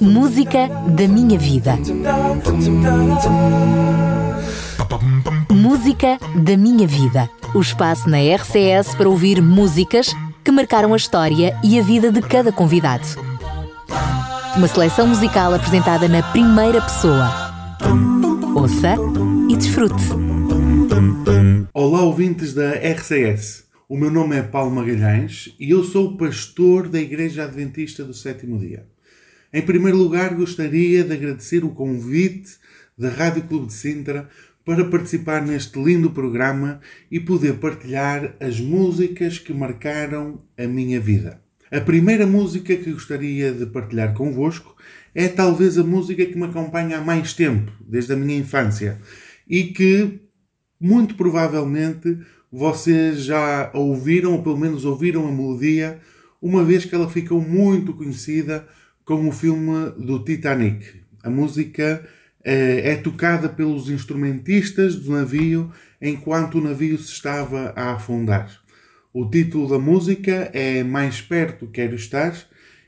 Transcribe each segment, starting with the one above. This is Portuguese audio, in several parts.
Música da minha vida. Música da minha vida. O espaço na RCS para ouvir músicas que marcaram a história e a vida de cada convidado. Uma seleção musical apresentada na primeira pessoa. Ouça e desfrute. Olá, ouvintes da RCS. O meu nome é Paulo Magalhães e eu sou o pastor da Igreja Adventista do Sétimo Dia. Em primeiro lugar, gostaria de agradecer o convite da Rádio Clube de Sintra para participar neste lindo programa e poder partilhar as músicas que marcaram a minha vida. A primeira música que gostaria de partilhar convosco é talvez a música que me acompanha há mais tempo, desde a minha infância, e que muito provavelmente vocês já ouviram, ou pelo menos ouviram a melodia, uma vez que ela ficou muito conhecida com o filme do Titanic. A música eh, é tocada pelos instrumentistas do navio enquanto o navio se estava a afundar. O título da música é Mais Perto Quero Estar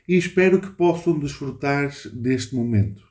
e espero que possam desfrutar deste momento.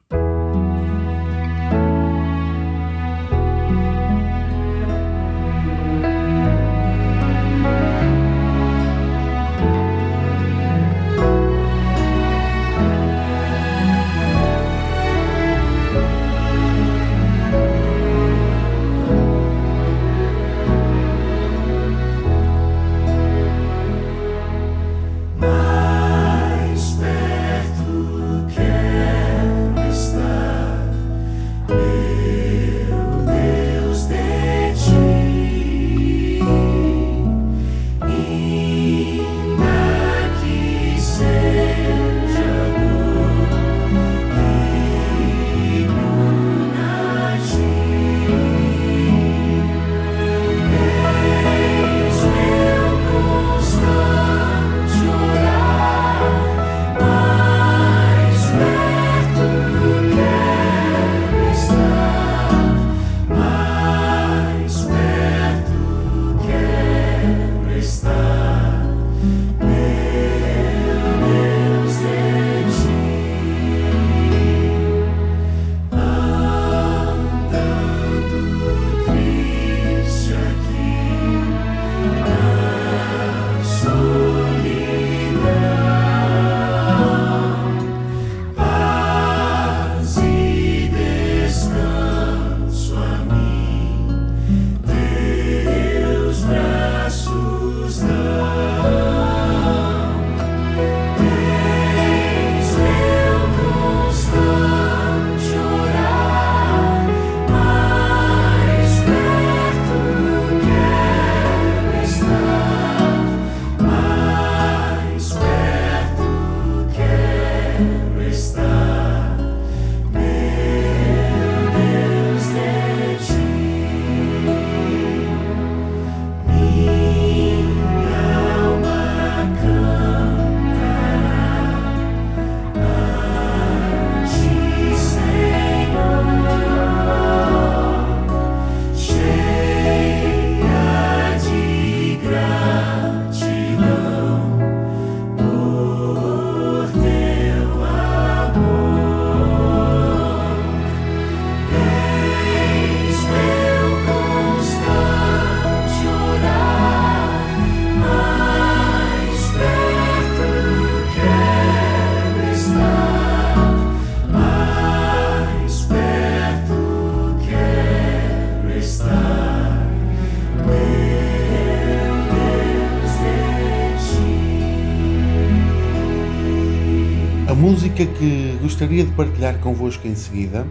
Música que gostaria de partilhar convosco em seguida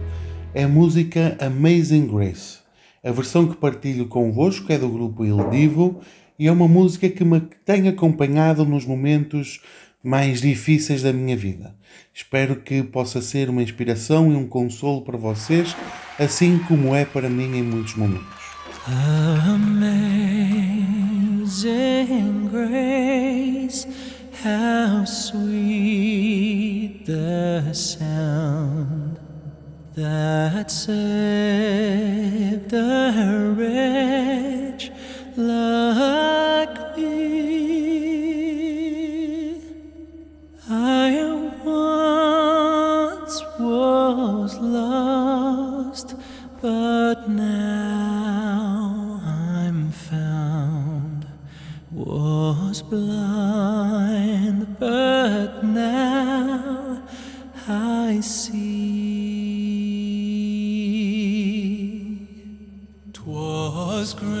é a música Amazing Grace. A versão que partilho convosco é do grupo Il Divo e é uma música que me tem acompanhado nos momentos mais difíceis da minha vida. Espero que possa ser uma inspiração e um consolo para vocês, assim como é para mim em muitos momentos. Amazing Grace, How sweet the sound that saved a wretch like me. I once was lost, but now I'm found. Was blind but now I see. Twas great.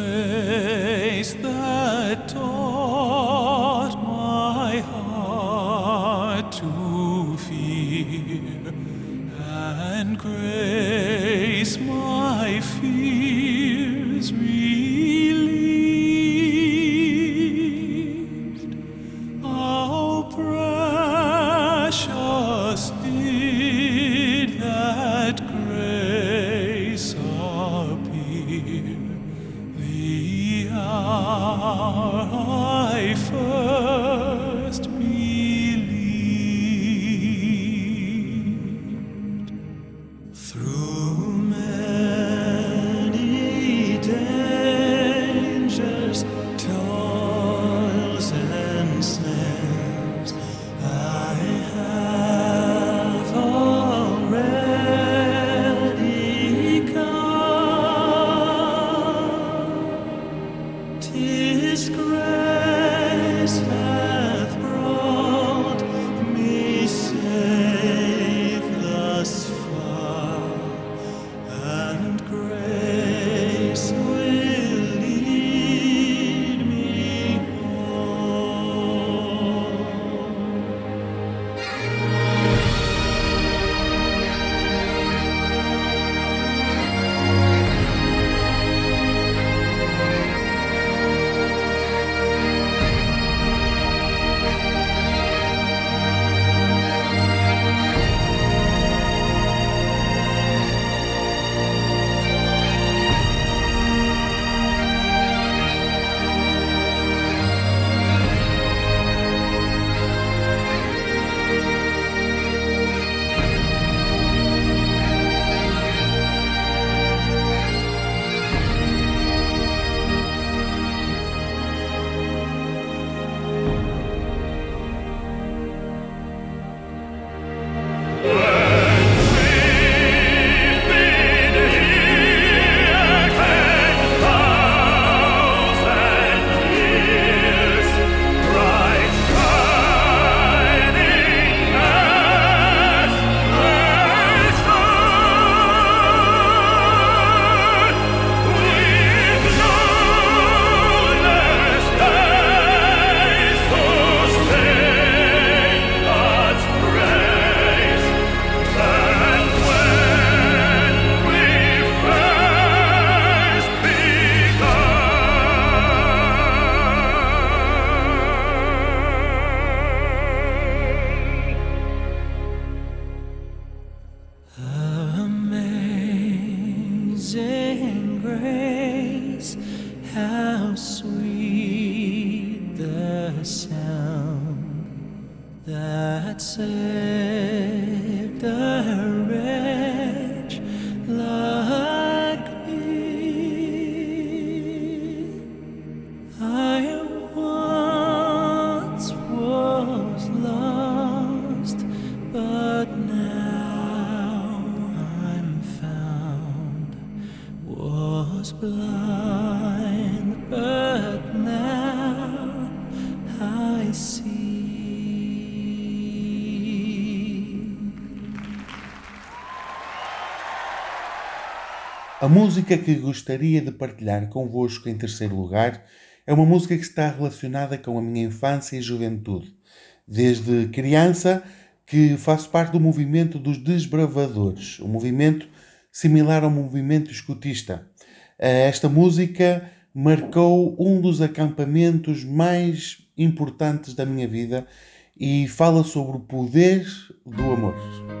A música que gostaria de partilhar convosco em terceiro lugar é uma música que está relacionada com a minha infância e juventude. Desde criança que faço parte do movimento dos desbravadores, um movimento similar ao movimento escutista. Eh, Esta música marcou um dos acampamentos mais importantes da minha vida e fala sobre o poder do amor.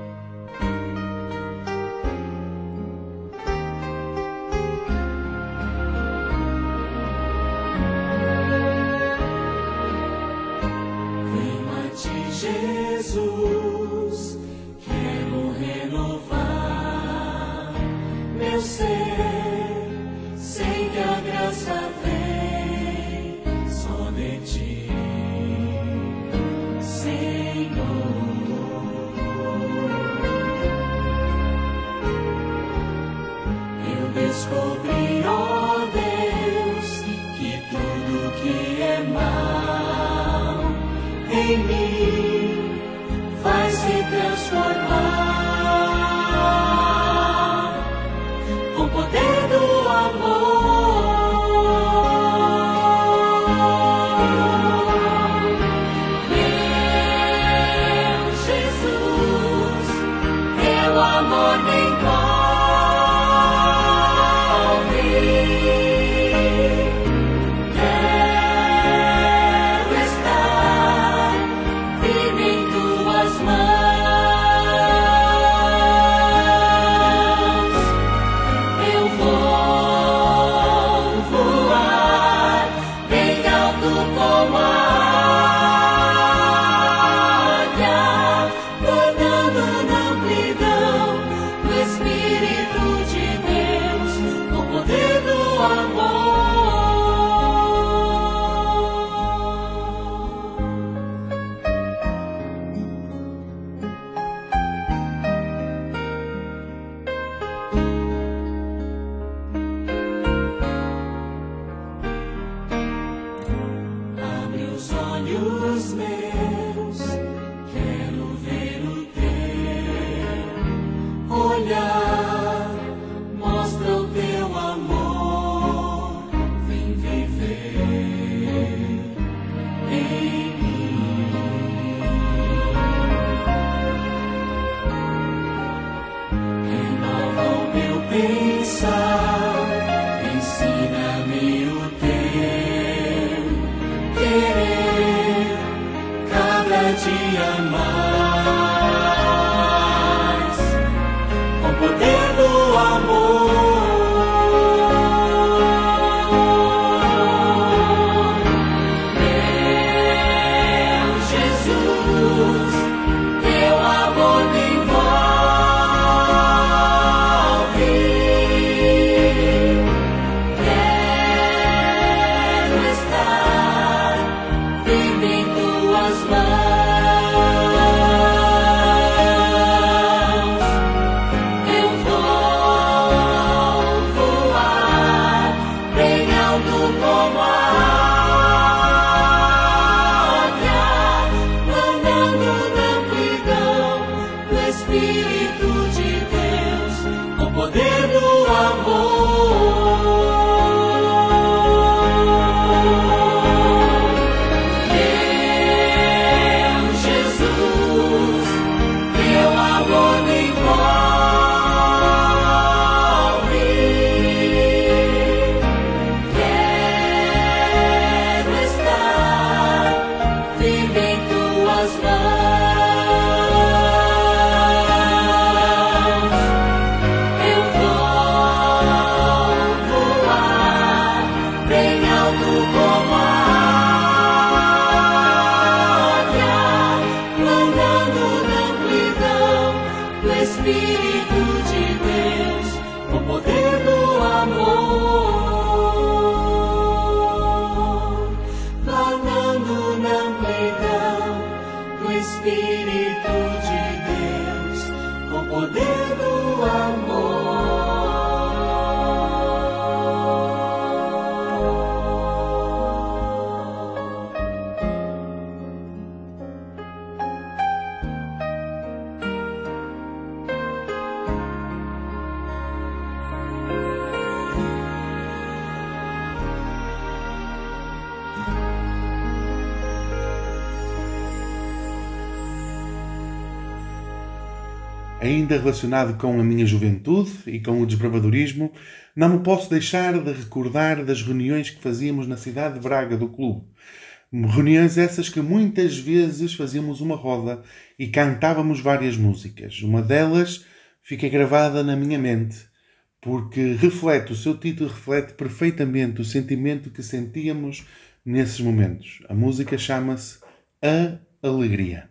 Ainda relacionado com a minha juventude e com o desbravadorismo, não me posso deixar de recordar das reuniões que fazíamos na cidade de Braga do clube. Reuniões essas que muitas vezes fazíamos uma roda e cantávamos várias músicas. Uma delas fica gravada na minha mente, porque reflete, o seu título reflete perfeitamente o sentimento que sentíamos nesses momentos. A música chama-se A Alegria.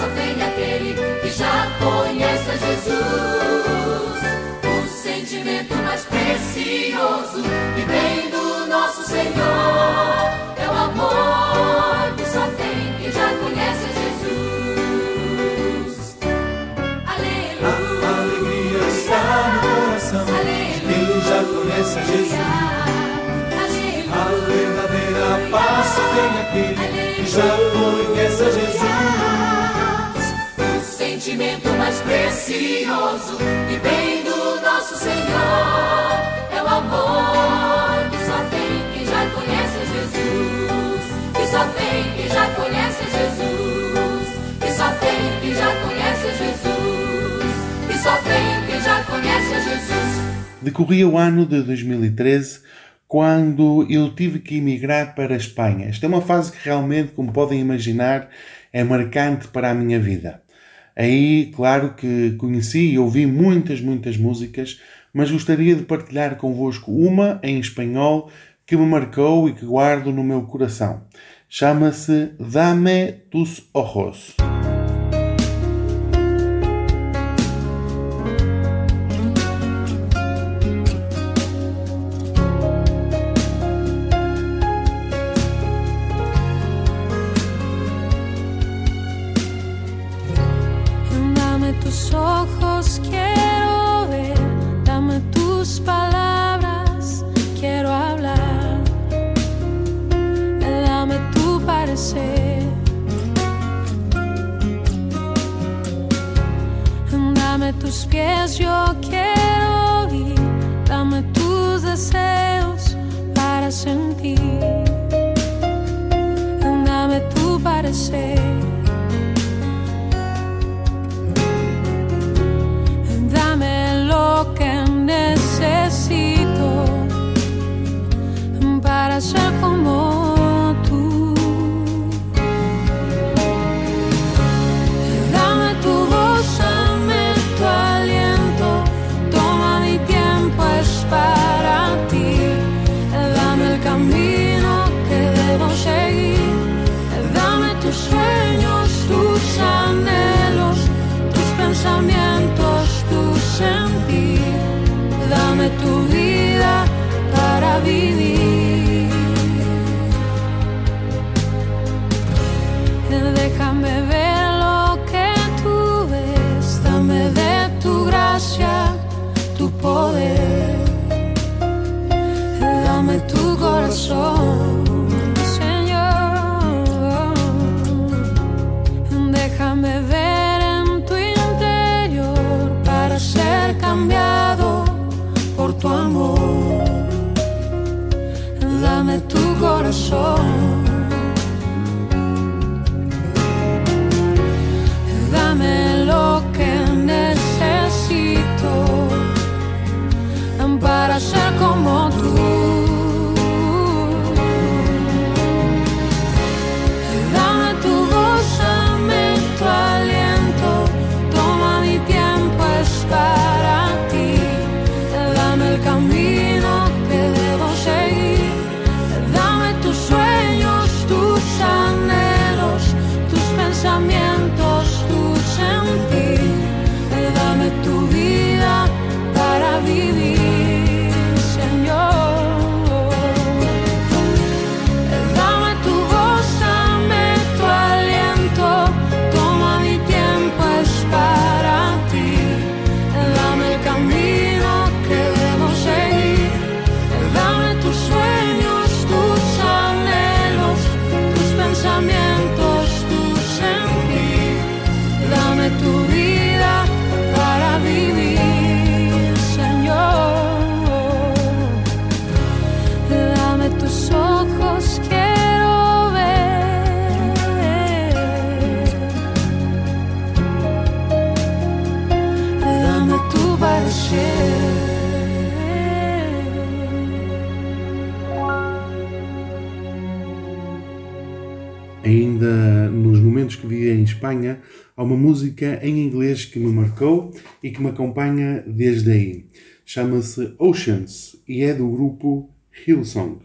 só tem aquele que já conhece a Jesus. O sentimento mais precioso que vem do nosso Senhor é o amor que só tem quem já conhece a Jesus. Aleluia. A alegria está no coração Aleluia. quem já conhece a Jesus. Precioso que vem do nosso Senhor. É o amor que só tem quem já conhece Jesus. Que só tem quem já conhece Jesus. Que só tem quem já conhece Jesus. Que só tem quem já conhece Jesus. Decorria o ano de 2013 quando eu tive que emigrar para a Espanha. Esta é uma fase que realmente, como podem imaginar, é marcante para a minha vida. Aí, claro que conheci e ouvi muitas, muitas músicas, mas gostaria de partilhar convosco uma em espanhol que me marcou e que guardo no meu coração. Chama-se Dame tus ojos. Espanha, há uma música em inglês que me marcou e que me acompanha desde aí. Chama-se Oceans e é do grupo Hillsong.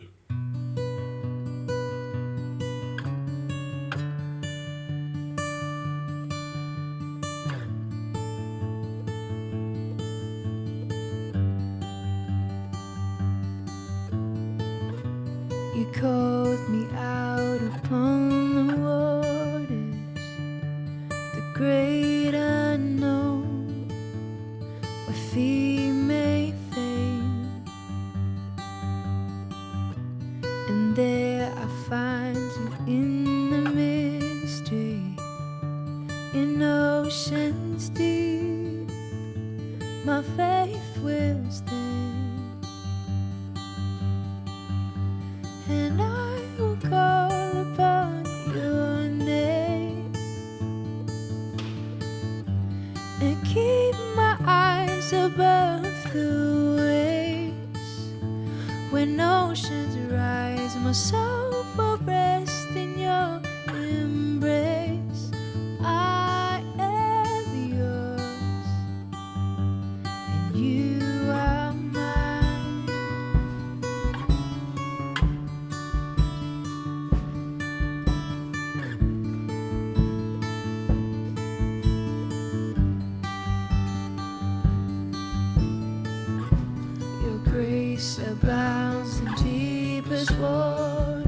bounds and deepest waters.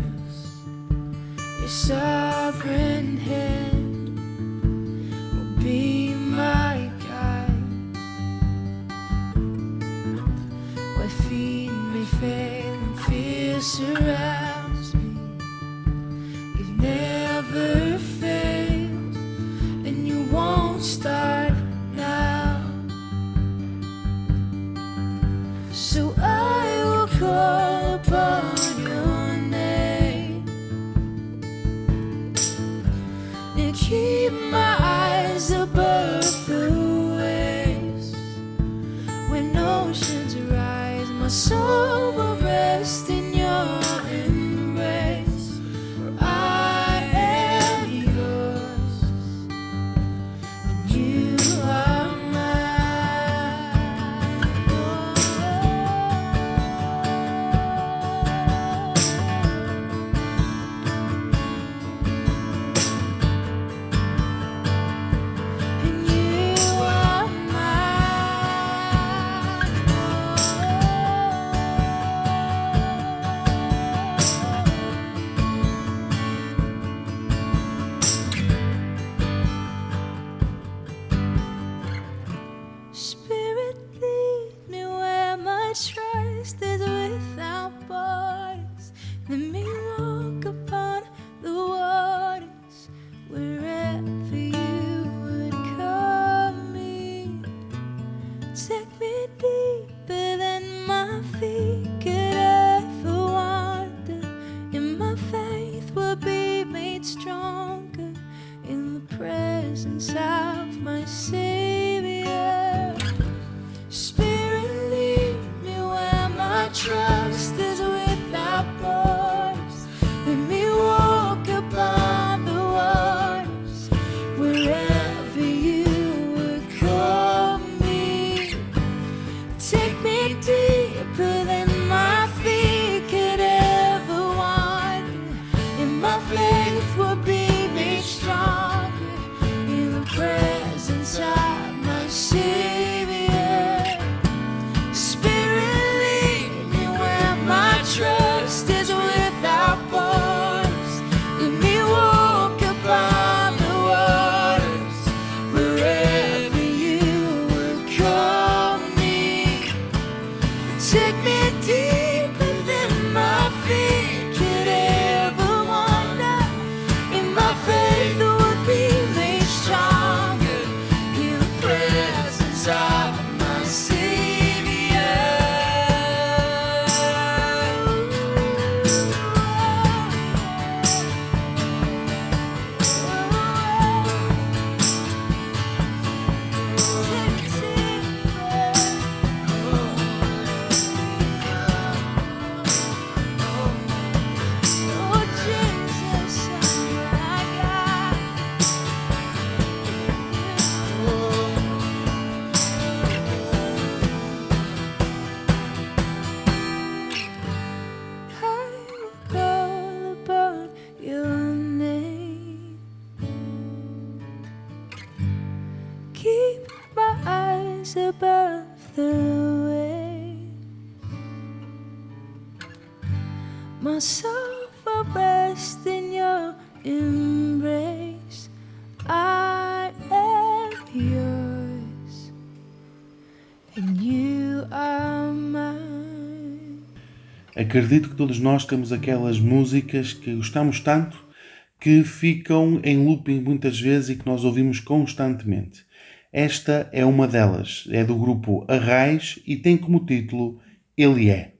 Acredito que todos nós temos aquelas músicas que gostamos tanto que ficam em looping muitas vezes e que nós ouvimos constantemente. Esta é uma delas, é do grupo Arrais e tem como título Ele é.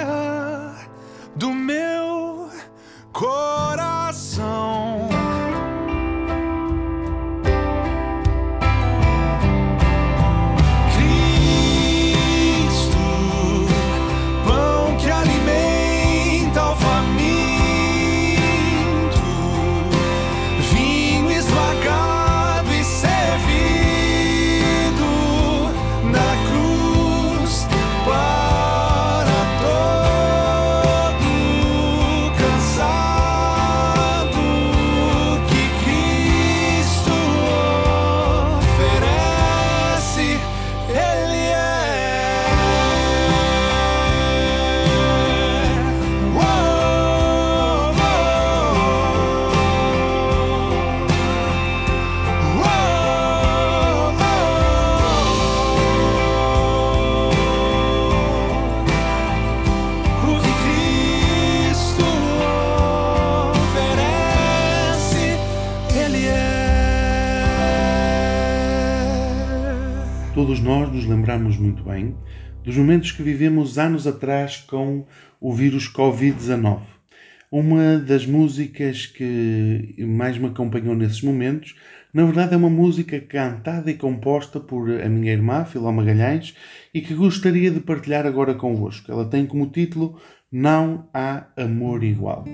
terra do meu coração. lembrarmos muito bem dos momentos que vivemos anos atrás com o vírus Covid-19. Uma das músicas que mais me acompanhou nesses momentos, na verdade, é uma música cantada e composta por a minha irmã, Filó Magalhães, e que gostaria de partilhar agora convosco. Ela tem como título Não Há Amor Igual.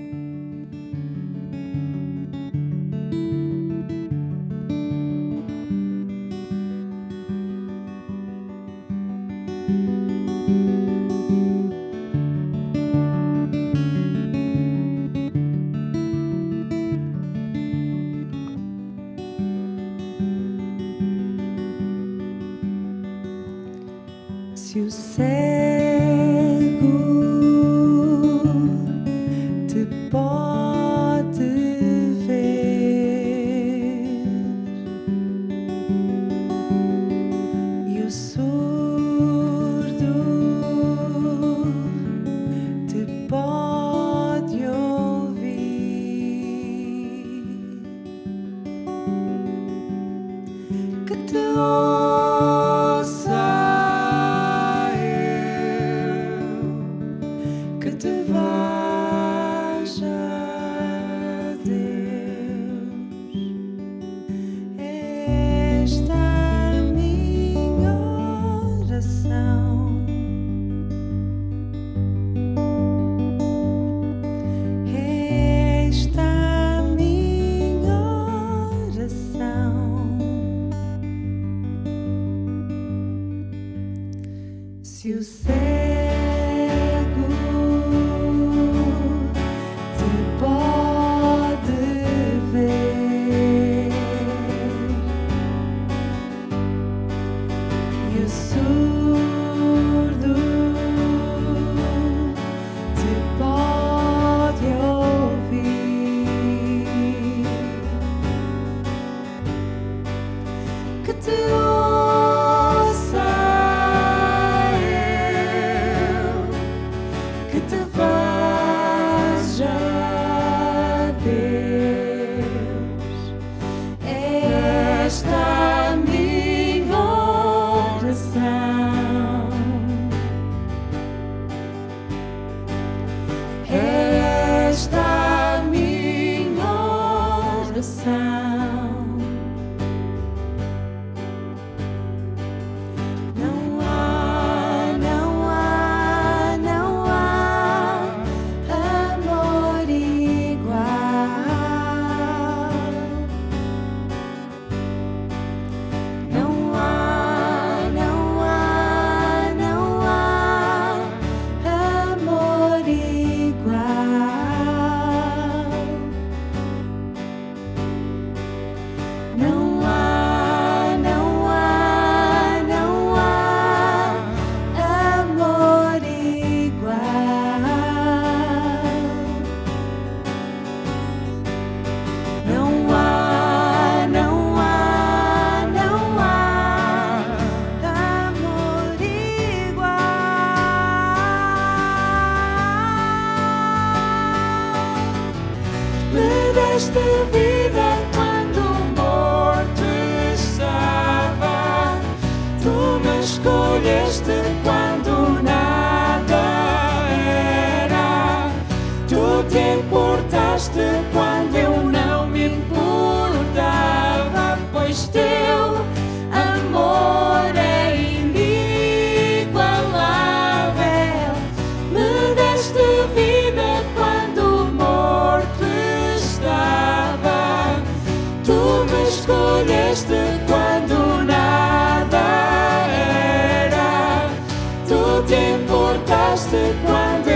te importaste cuando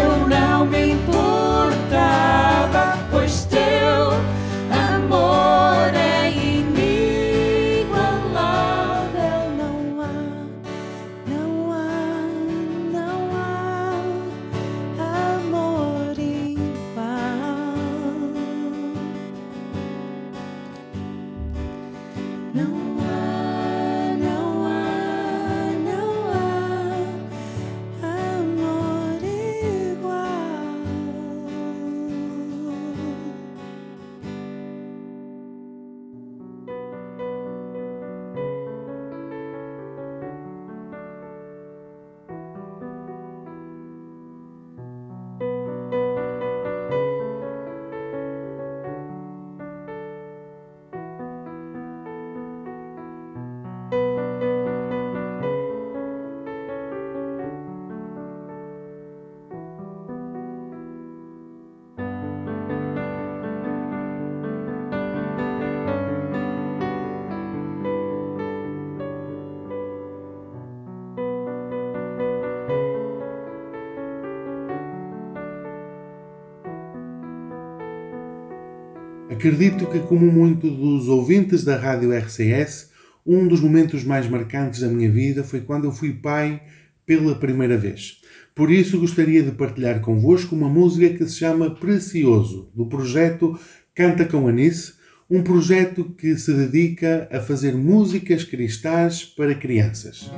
Acredito que, como muito dos ouvintes da rádio RCS, um dos momentos mais marcantes da minha vida foi quando eu fui pai pela primeira vez. Por isso, gostaria de partilhar convosco uma música que se chama Precioso, do projeto Canta com Anice, um projeto que se dedica a fazer músicas cristãs para crianças.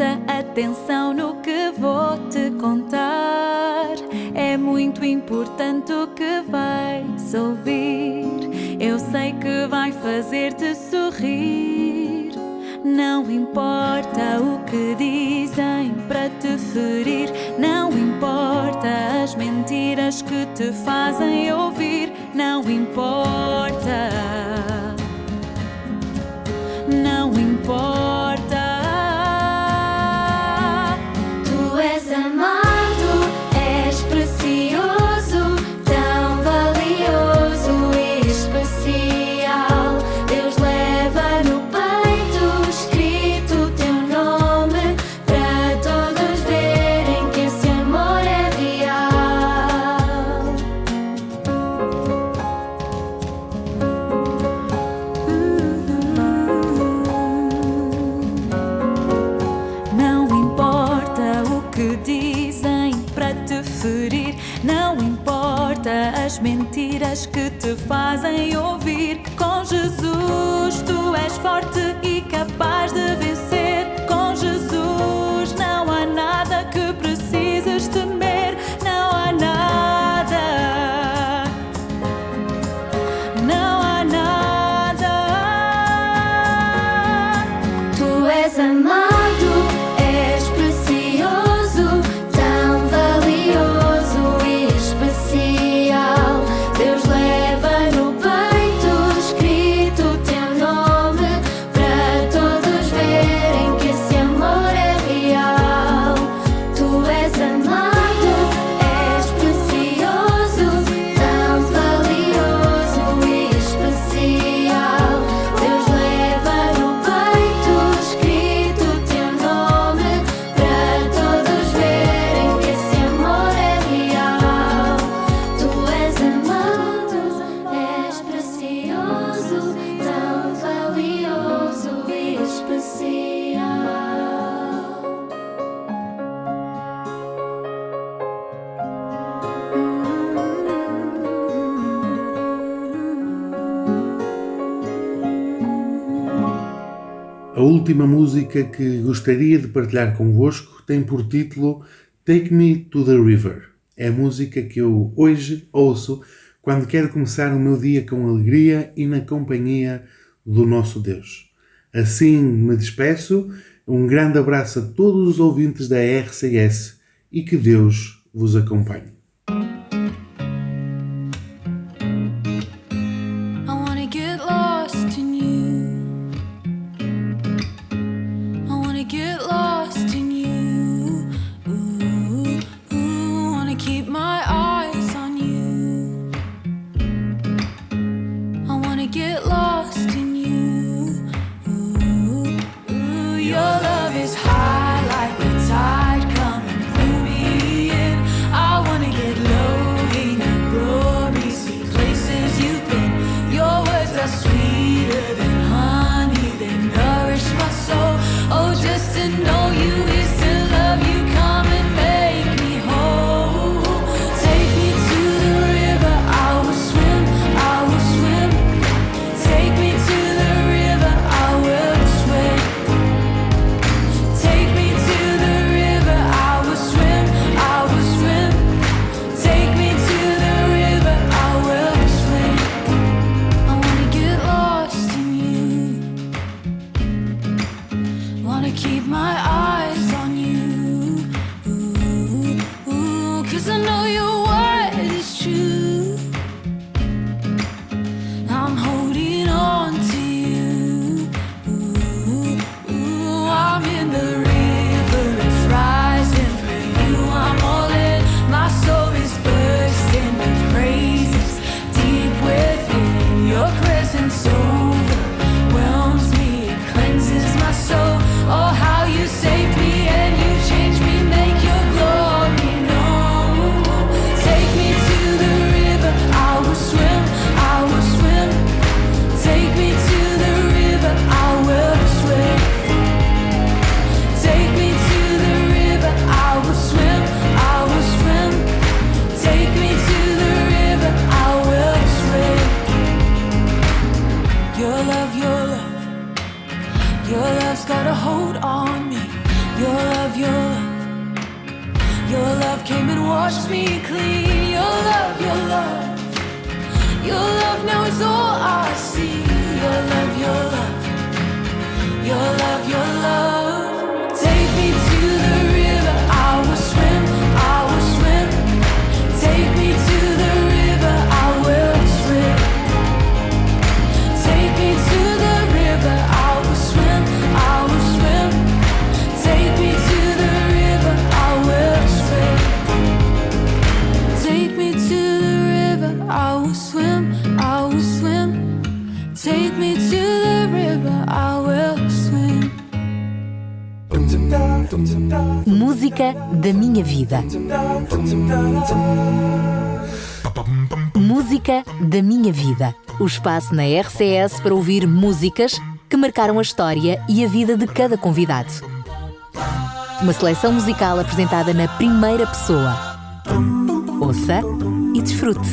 Presta atenção no que vou te contar. É muito importante o que vais ouvir. Eu sei que vai fazer-te sorrir. Não importa o que dizem para te ferir. Não importa as mentiras que te fazem ouvir. Não importa. Não importa. Última música que gostaria de partilhar convosco tem por título Take Me to the River. É a música que eu hoje ouço quando quero começar o meu dia com alegria e na companhia do nosso Deus. Assim me despeço. Um grande abraço a todos os ouvintes da RCS e que Deus vos acompanhe. o espaço na RCS para ouvir músicas que marcaram a história e a vida de cada convidado. Uma seleção musical apresentada na primeira pessoa. Ouça e desfrute.